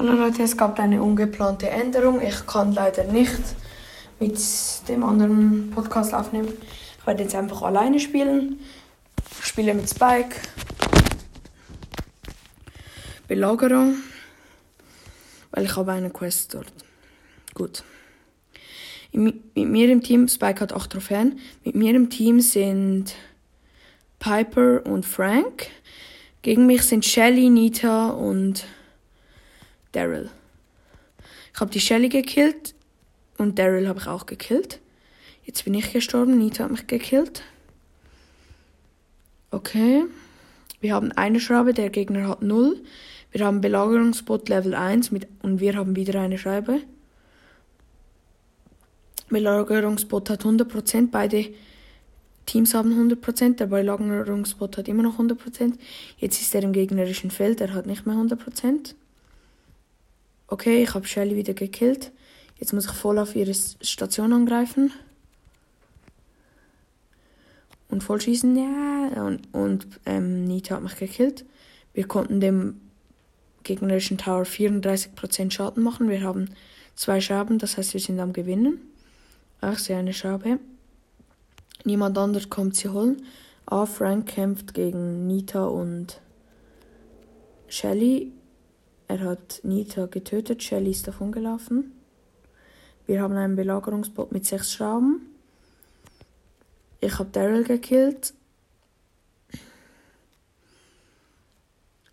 Hallo Leute, es gab eine ungeplante Änderung. Ich kann leider nicht mit dem anderen Podcast aufnehmen. Ich werde jetzt einfach alleine spielen. Ich spiele mit Spike. Belagerung. Weil ich habe eine Quest dort. Gut. Mit mir im Team, Spike hat 8 Trophäen. Mit mir im Team sind Piper und Frank. Gegen mich sind Shelly, Nita und Daryl. Ich habe die Shelly gekillt und Daryl habe ich auch gekillt. Jetzt bin ich gestorben, Nita hat mich gekillt. Okay. Wir haben eine Schraube, der Gegner hat 0. Wir haben Belagerungsbot Level 1 mit, und wir haben wieder eine Scheibe. Belagerungsbot hat 100%, beide Teams haben 100%, der Belagerungsbot hat immer noch 100%. Jetzt ist er im gegnerischen Feld, er hat nicht mehr 100%. Okay, ich habe Shelly wieder gekillt. Jetzt muss ich voll auf ihre Station angreifen. Und voll schießen, ja. Und, und ähm, Nita hat mich gekillt. Wir konnten dem gegnerischen Tower 34% Schaden machen. Wir haben zwei Schaben, das heißt, wir sind am Gewinnen. Ach, sehe eine Schabe. Niemand anders kommt sie holen. Ah, Frank kämpft gegen Nita und Shelly. Er hat Nita getötet, Shelly ist davon gelaufen. Wir haben einen Belagerungsbot mit sechs Schrauben. Ich habe Daryl gekillt.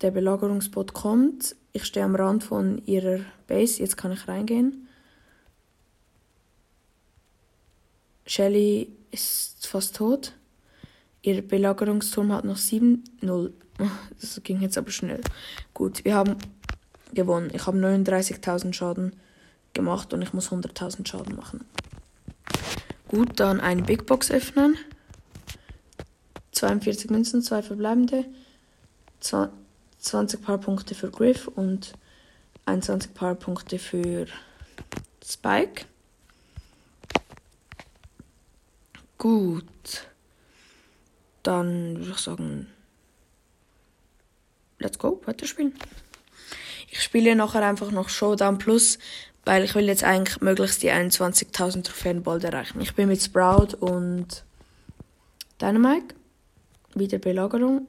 Der Belagerungsbot kommt. Ich stehe am Rand von ihrer Base. Jetzt kann ich reingehen. Shelly ist fast tot. Ihr Belagerungsturm hat noch 7-0. Das ging jetzt aber schnell. Gut, wir haben gewonnen. Ich habe 39.000 Schaden gemacht und ich muss 100.000 Schaden machen. Gut, dann eine Big Box öffnen. 42 Münzen, 2 verbleibende. 20 Powerpunkte für Griff und 21 Powerpunkte für Spike. Gut. Dann würde ich sagen, let's go, weiterspielen. Ich spiele nachher einfach noch Showdown Plus, weil ich will jetzt eigentlich möglichst die 21.000 Trophäen bald erreichen. Ich bin mit Sprout und Dynamite. Wieder Belagerung.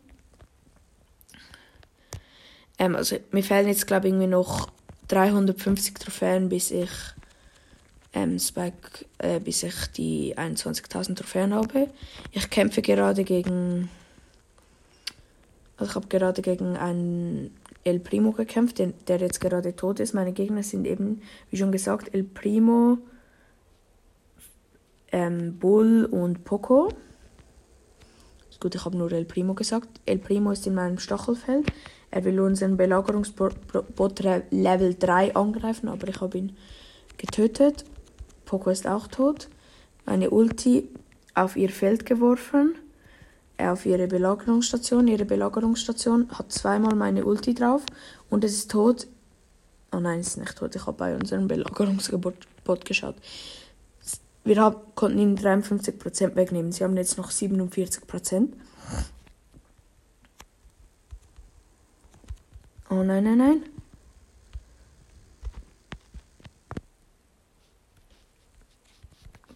Ähm, also mir fehlen jetzt glaube ich irgendwie noch 350 Trophäen, bis ich ähm, Spike, äh, bis ich die 21.000 Trophäen habe. Ich kämpfe gerade gegen also ich habe gerade gegen einen El Primo gekämpft, der, der jetzt gerade tot ist. Meine Gegner sind eben, wie schon gesagt, El Primo, ähm, Bull und Poco. Gut, ich habe nur El Primo gesagt. El Primo ist in meinem Stachelfeld. Er will unseren Belagerungsbot Level 3 angreifen, aber ich habe ihn getötet. Poco ist auch tot. Meine Ulti auf ihr Feld geworfen auf ihre Belagerungsstation. Ihre Belagerungsstation hat zweimal meine Ulti drauf und es ist tot. Oh nein, es ist nicht tot. Ich habe bei unserem Belagerungsgebot geschaut. Wir hab, konnten ihnen 53% wegnehmen. Sie haben jetzt noch 47%. Oh nein, nein, nein.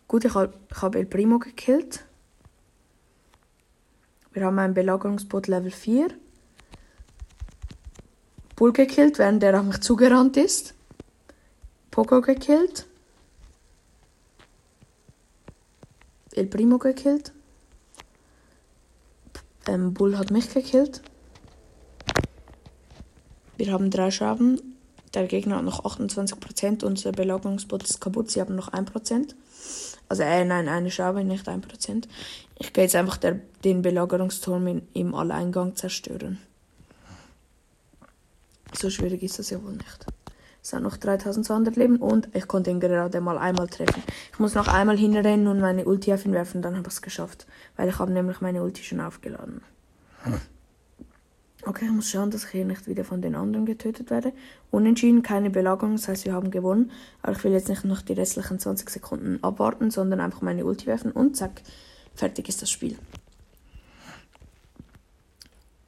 Gut, ich habe hab El Primo gekillt. Wir haben ein Belagerungsboot Level 4. Bull gekillt, während der auf mich zugerannt ist. Poco gekillt. El Primo gekillt. Ähm, Bull hat mich gekillt. Wir haben drei Schaden. Der Gegner hat noch 28%. Unser Belagerungsboot ist kaputt. Sie haben noch 1%. Also, äh, nein, eine Schabe, nicht 1%. Ich gehe jetzt einfach der, den Belagerungsturm in, im Alleingang zerstören. So schwierig ist das ja wohl nicht. Es sind noch 3200 Leben und ich konnte ihn gerade mal einmal treffen. Ich muss noch einmal hinrennen und meine Ulti auf ihn werfen, dann habe ich es geschafft. Weil ich habe nämlich meine Ulti schon aufgeladen. Okay, ich muss schauen, dass ich hier nicht wieder von den anderen getötet werde. Unentschieden, keine Belagerung, das heißt, wir haben gewonnen. Aber ich will jetzt nicht noch die restlichen 20 Sekunden abwarten, sondern einfach meine Ulti werfen und zack, Fertig ist das Spiel.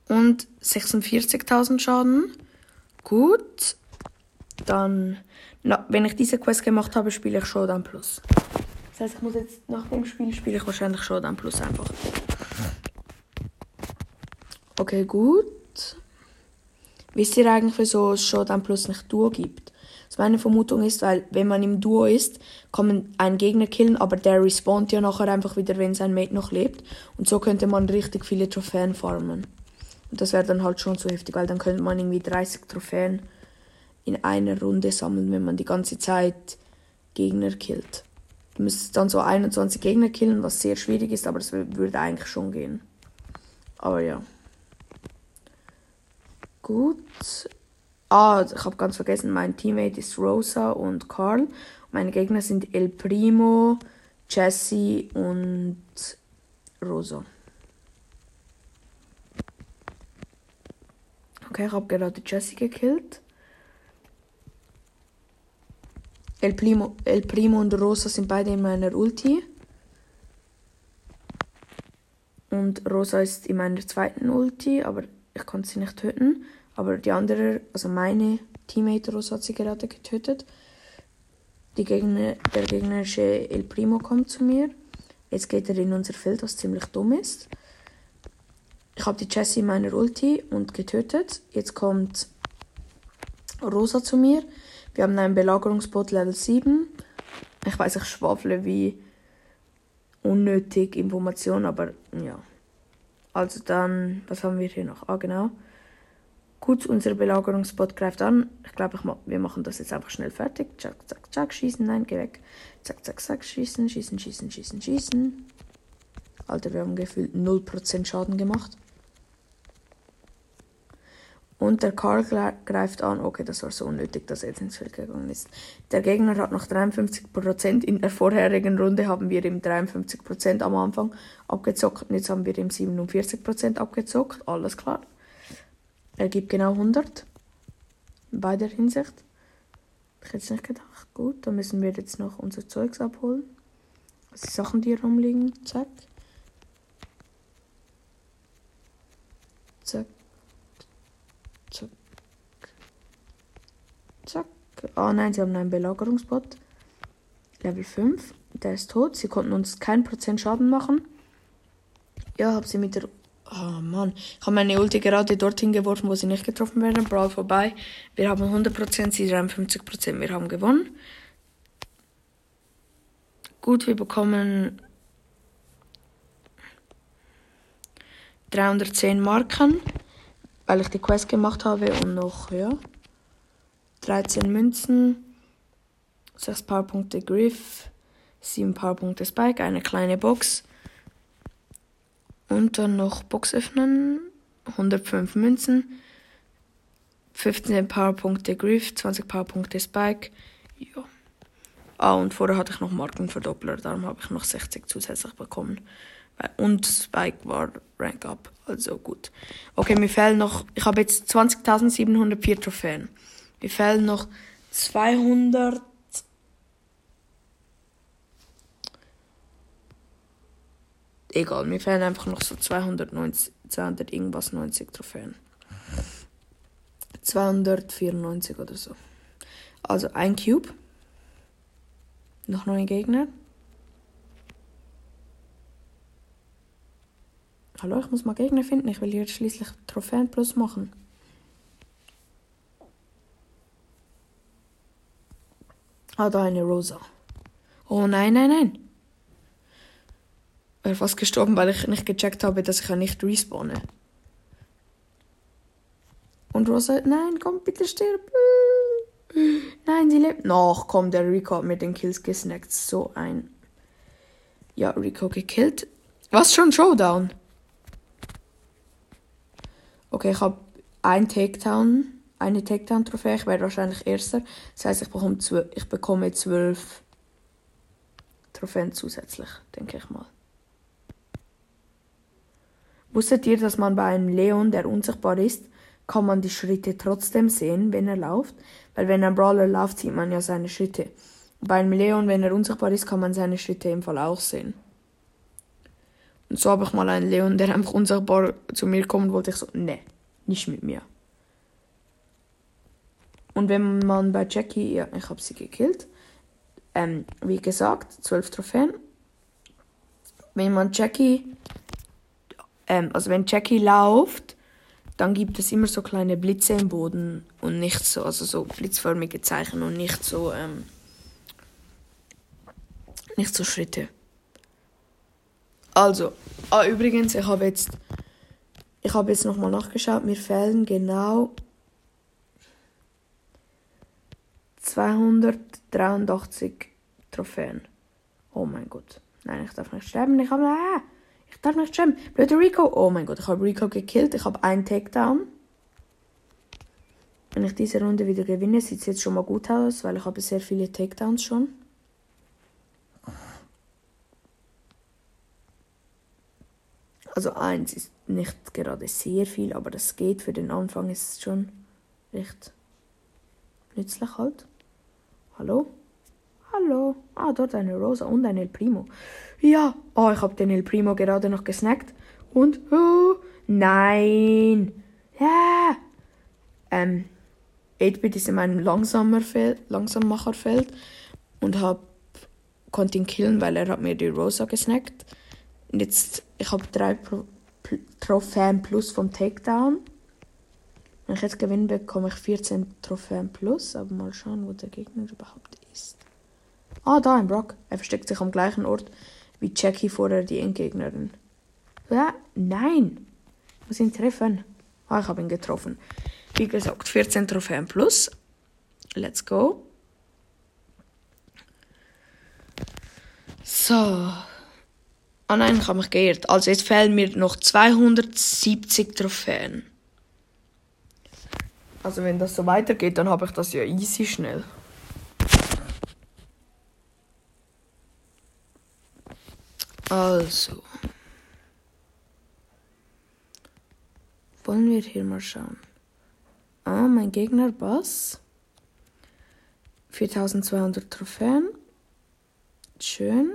Und 46.000 Schaden. Gut. dann, na, wenn ich diese Quest gemacht habe, spiele ich Showdown Plus. Das heißt, ich muss jetzt nach dem Spiel spiele ich wahrscheinlich Showdown Plus einfach. Okay, gut. Wisst ihr eigentlich, wieso es Showdown Plus nicht Duo gibt? Also meine Vermutung ist, weil wenn man im Duo ist, kann man einen Gegner killen, aber der respawnt ja nachher einfach wieder, wenn sein Mate noch lebt. Und so könnte man richtig viele Trophäen farmen. Und das wäre dann halt schon so heftig, weil dann könnte man irgendwie 30 Trophäen in einer Runde sammeln, wenn man die ganze Zeit Gegner killt. Du müsstest dann so 21 Gegner killen, was sehr schwierig ist, aber es würde eigentlich schon gehen. Aber ja. Gut. Ah, ich habe ganz vergessen, mein Teammate ist Rosa und Carl. Meine Gegner sind El Primo, Jesse und Rosa. Okay, ich habe gerade Jesse gekillt. El Primo, El Primo und Rosa sind beide in meiner Ulti. Und Rosa ist in meiner zweiten Ulti, aber ich konnte sie nicht töten. Aber die andere, also meine Teammate Rosa hat sie gerade getötet. Gegner, der gegnerische El Primo kommt zu mir. Jetzt geht er in unser Feld, was ziemlich dumm ist. Ich habe die Jessie in meiner Ulti und getötet. Jetzt kommt Rosa zu mir. Wir haben einen Belagerungsbot Level 7. Ich weiß, ich schwafle wie unnötig Information, aber ja. Also dann, was haben wir hier noch? Ah, genau. Gut, unser Belagerungsbot greift an. Ich glaube, ich wir machen das jetzt einfach schnell fertig. Zack, zack, zack, schießen. Nein, geh weg. Zack, zack, zack, schießen, schießen, schießen, schießen, schießen. Alter, wir haben gefühlt 0% Schaden gemacht. Und der Karl greift an. Okay, das war so unnötig, dass er jetzt ins Feld gegangen ist. Der Gegner hat noch 53%. In der vorherigen Runde haben wir ihm 53% am Anfang abgezockt. Und jetzt haben wir ihm 47% abgezockt. Alles klar. Er gibt genau 100. In beider Hinsicht. Ich jetzt nicht gedacht. Gut, dann müssen wir jetzt noch unser Zeugs abholen. Also die Sachen, die hier rumliegen. Zack. Zack. Zack. Zack. Oh nein, sie haben einen Belagerungsbot. Level 5. Der ist tot. Sie konnten uns kein Prozent Schaden machen. Ja, hab sie mit der. Oh Mann. Ich habe meine Ulti gerade dorthin geworfen, wo sie nicht getroffen werden. Brawl vorbei. Wir haben 100%, sie 53%. Wir haben gewonnen. Gut, wir bekommen 310 Marken weil ich die Quest gemacht habe und noch, ja, 13 Münzen, 6 Powerpunkte Griff, 7 Powerpunkte Spike, eine kleine Box und dann noch Box öffnen, 105 Münzen, 15 Powerpunkte Griff, 20 Powerpunkte Spike, ja. Ah, und vorher hatte ich noch Markenverdoppler, darum habe ich noch 60 zusätzlich bekommen. Und Spike war Rank Up. Also gut. Okay, mir fehlen noch. Ich habe jetzt 20.704 Trophäen. Mir fehlen noch 200. Egal, mir fehlen einfach noch so 290, 200 irgendwas 90 Trophäen. 294 oder so. Also ein Cube. Noch neun Gegner. Hallo, ich muss mal Gegner finden. Ich will hier schließlich Trophäen plus machen. Ah, da eine Rosa. Oh nein, nein, nein. Ich wäre fast gestorben, weil ich nicht gecheckt habe, dass ich ja nicht respawne. Und Rosa, nein, komm, bitte stirb. Nein, sie lebt noch. Komm, der Rico hat mir den Kills gesnackt. So ein. Ja, Rico gekillt. Was schon Showdown? Okay, ich habe ein Takedown, eine Takedown-Trophäe. Ich werde wahrscheinlich Erster. Das heißt, ich bekomme, zwölf, ich bekomme zwölf Trophäen zusätzlich, denke ich mal. Wusstet ihr, dass man bei einem Leon, der unsichtbar ist, kann man die Schritte trotzdem sehen, wenn er läuft? Weil wenn ein Brawler läuft, sieht man ja seine Schritte. Bei einem Leon, wenn er unsichtbar ist, kann man seine Schritte im Fall auch sehen. Und so habe ich mal einen Leon, der einfach unsagbar zu mir kommen wollte. Ich so, nee, nicht mit mir. Und wenn man bei Jackie, ja, ich habe sie gekillt. Ähm, wie gesagt, 12 Trophäen. Wenn man Jackie, ähm, also wenn Jackie läuft, dann gibt es immer so kleine Blitze im Boden und nicht so, also so blitzförmige Zeichen und nicht so, ähm, nicht so Schritte. Also, ah, übrigens, ich habe jetzt, ich habe jetzt nochmal nachgeschaut, mir fehlen genau 283 Trophäen. Oh mein Gott. Nein, ich darf nicht sterben. Ich habe. Ah, ich darf nicht sterben. Blöder Rico. Oh mein Gott, ich habe Rico gekillt. Ich habe einen Takedown. Wenn ich diese Runde wieder gewinne, sieht es jetzt schon mal gut aus, weil ich habe sehr viele Takedowns schon. Also eins ist nicht gerade sehr viel, aber das geht. Für den Anfang ist es schon recht nützlich halt. Hallo? Hallo? Ah, dort eine Rosa und ein El Primo. Ja, oh, ich habe den El Primo gerade noch gesnackt. Und, oh, nein. Ja. Ähm, 8-Bit ist in meinem langsamer Feld, Langsammacherfeld und hab, konnte ihn killen, weil er hat mir die Rosa gesnackt. Und jetzt, ich habe drei Pro Trophäen plus vom Takedown. Wenn ich jetzt gewinne, bekomme ich 14 Trophäen plus. Aber mal schauen, wo der Gegner überhaupt ist. Ah, da ein Brock. Er versteckt sich am gleichen Ort wie Jackie vorher die Endgegnerin. Ja, nein. Ich muss ihn treffen. Ah, ich habe ihn getroffen. Wie gesagt, 14 Trophäen plus. Let's go. So. Ah nein, ich habe mich geirrt. Also jetzt fehlen mir noch 270 Trophäen. Also wenn das so weitergeht, dann habe ich das ja easy schnell. Also. Wollen wir hier mal schauen. Ah, mein Gegner Bass. 4200 Trophäen. Schön.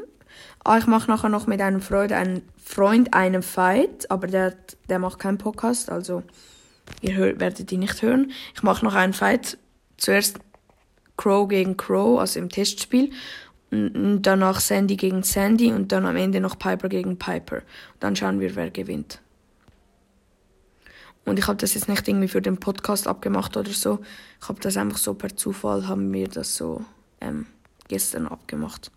Ah, ich mache nachher noch mit einem Freund, einen Freund einen Fight, aber der, der macht keinen Podcast, also ihr hört, werdet ihn nicht hören. Ich mache noch einen Fight. Zuerst Crow gegen Crow, also im Testspiel. Danach Sandy gegen Sandy und dann am Ende noch Piper gegen Piper. Dann schauen wir, wer gewinnt. Und ich habe das jetzt nicht irgendwie für den Podcast abgemacht oder so. Ich habe das einfach so per Zufall, haben wir das so ähm, gestern abgemacht.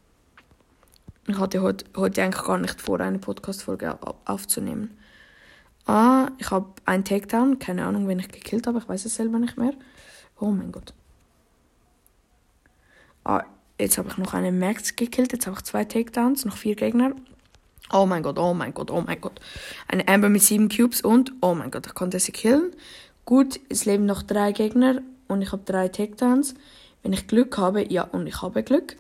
Ich hatte heute, heute eigentlich gar nicht vor, eine Podcast-Folge aufzunehmen. Ah, ich habe einen Takedown. Keine Ahnung, wen ich gekillt habe. Ich weiß es selber nicht mehr. Oh mein Gott. Ah, jetzt habe ich noch einen Max gekillt. Jetzt habe ich zwei Takedowns, noch vier Gegner. Oh mein Gott, oh mein Gott, oh mein Gott. Eine Amber mit sieben Cubes und oh mein Gott, ich konnte sie killen. Gut, es leben noch drei Gegner und ich habe drei Takedowns. Wenn ich Glück habe, ja, und ich habe Glück,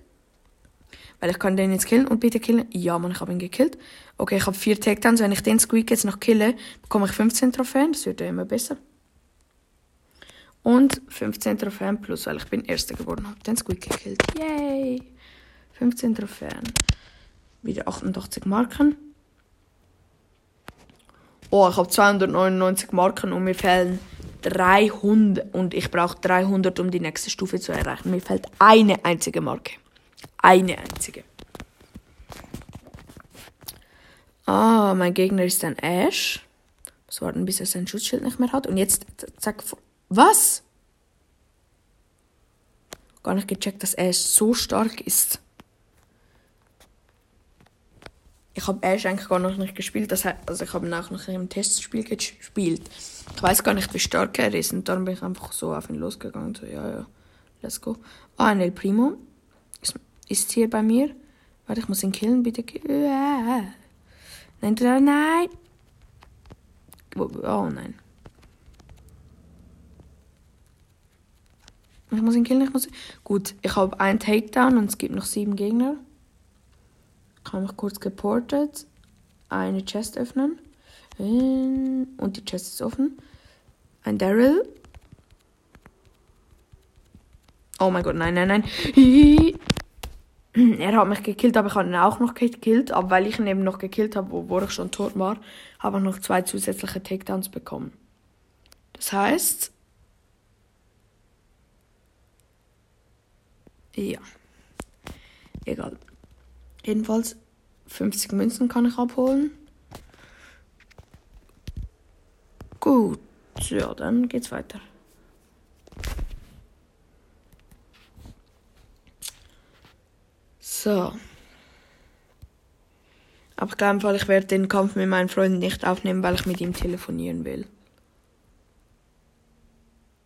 weil ich kann den jetzt killen und bitte killen. Ja, man, ich habe ihn gekillt. Okay, ich habe vier Takedowns. Wenn ich den Squeak jetzt noch kille, bekomme ich 15 Trophäen. Das wird ja immer besser. Und 15 Trophäen plus, weil ich bin Erster geworden habe. Den Squeak gekillt. Yay! 15 Trophäen. Wieder 88 Marken. Oh, ich habe 299 Marken und mir fehlen 300. Und ich brauche 300, um die nächste Stufe zu erreichen. Mir fehlt eine einzige Marke. Eine einzige. Ah, mein Gegner ist ein Ash. Muss warten, bis er sein Schutzschild nicht mehr hat. Und jetzt, zack, was? Gar nicht gecheckt, dass Ash so stark ist. Ich habe Ash eigentlich gar noch nicht gespielt. Das heißt, also ich habe ihn auch noch im Testspiel gespielt. Ich weiß gar nicht, wie stark er ist. Und dann bin ich einfach so auf ihn losgegangen. So, ja, ja, let's go. Ah, ein El Primo ist hier bei mir. Warte, ich muss ihn killen, bitte. Nein, nein. Oh nein. Ich muss ihn killen, ich muss. Gut, ich habe einen Takedown und es gibt noch sieben Gegner. Ich habe mich kurz geportet. Eine Chest öffnen. Und die Chest ist offen. Ein Daryl. Oh mein Gott, nein, nein, nein. er hat mich gekillt, aber ich habe ihn auch noch gekillt. Aber weil ich ihn eben noch gekillt habe, wo, wo ich schon tot war, habe ich noch zwei zusätzliche Takedowns bekommen. Das heißt, Ja. Egal. Jedenfalls 50 Münzen kann ich abholen. Gut, ja, dann geht's weiter. So. Aber ich glaube, ich werde den Kampf mit meinem Freund nicht aufnehmen, weil ich mit ihm telefonieren will.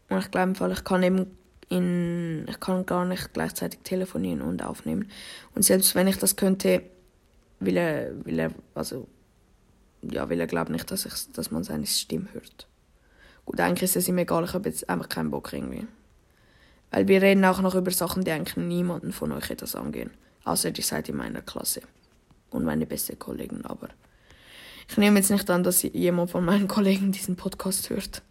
Und ich glaube, ich kann eben in, ich kann gar nicht gleichzeitig telefonieren und aufnehmen. Und selbst wenn ich das könnte, will er, will er, also, ja, will er glaubt nicht, dass, ich, dass man seine Stimme hört. Gut, eigentlich ist es ihm egal, ich habe jetzt einfach keinen Bock irgendwie. Weil wir reden auch noch über Sachen, die eigentlich niemanden von euch etwas angehen. Außer ihr seid in meiner Klasse. Und meine beste Kollegen, aber ich nehme jetzt nicht an, dass jemand von meinen Kollegen diesen Podcast hört.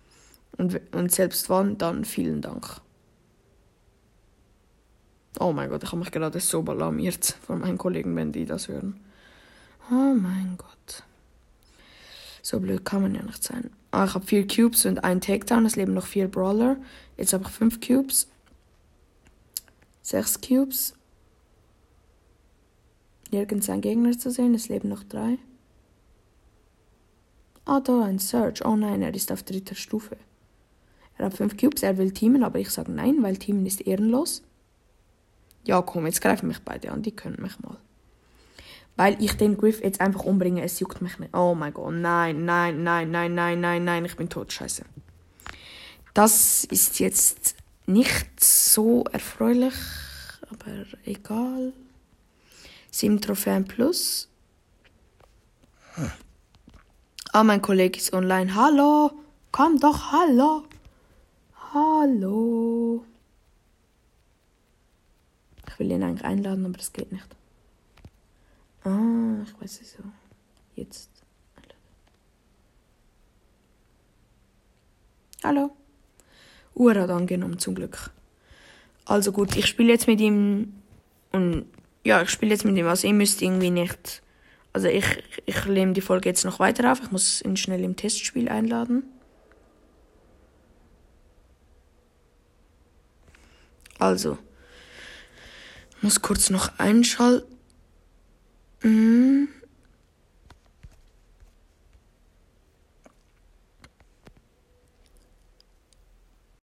Und, und selbst wann, dann vielen Dank. Oh mein Gott, ich habe mich gerade so alarmiert von meinen Kollegen, wenn die das hören. Oh mein Gott. So blöd kann man ja nicht sein. Ah, ich habe vier Cubes und einen Takedown. Es leben noch vier Brawler. Jetzt habe ich fünf Cubes. Sechs Cubes. Nirgends ein Gegner zu sehen. Es leben noch drei. Ah, da ein Search. Oh nein, er ist auf dritter Stufe. Er hat fünf Cubes, er will teamen, aber ich sage nein, weil teamen ist ehrenlos. Ja, komm, jetzt greifen mich beide an, die können mich mal. Weil ich den Griff jetzt einfach umbringe, es juckt mich nicht. Oh mein Gott, nein, nein, nein, nein, nein, nein, nein, ich bin tot, scheiße. Das ist jetzt nicht so erfreulich, aber egal. Sieben Trophäen plus. Ah, mein Kollege ist online. Hallo, komm doch, hallo. Hallo. Ich will ihn eigentlich einladen, aber das geht nicht. Ah, ich weiß nicht so. Jetzt. Hallo. Uhr hat angenommen, zum Glück. Also gut, ich spiele jetzt mit ihm und ja, ich spiele jetzt mit ihm. Also ihr müsst irgendwie nicht. Also ich, ich nehme die Folge jetzt noch weiter auf. Ich muss ihn schnell im Testspiel einladen. Also, muss kurz noch einschalten.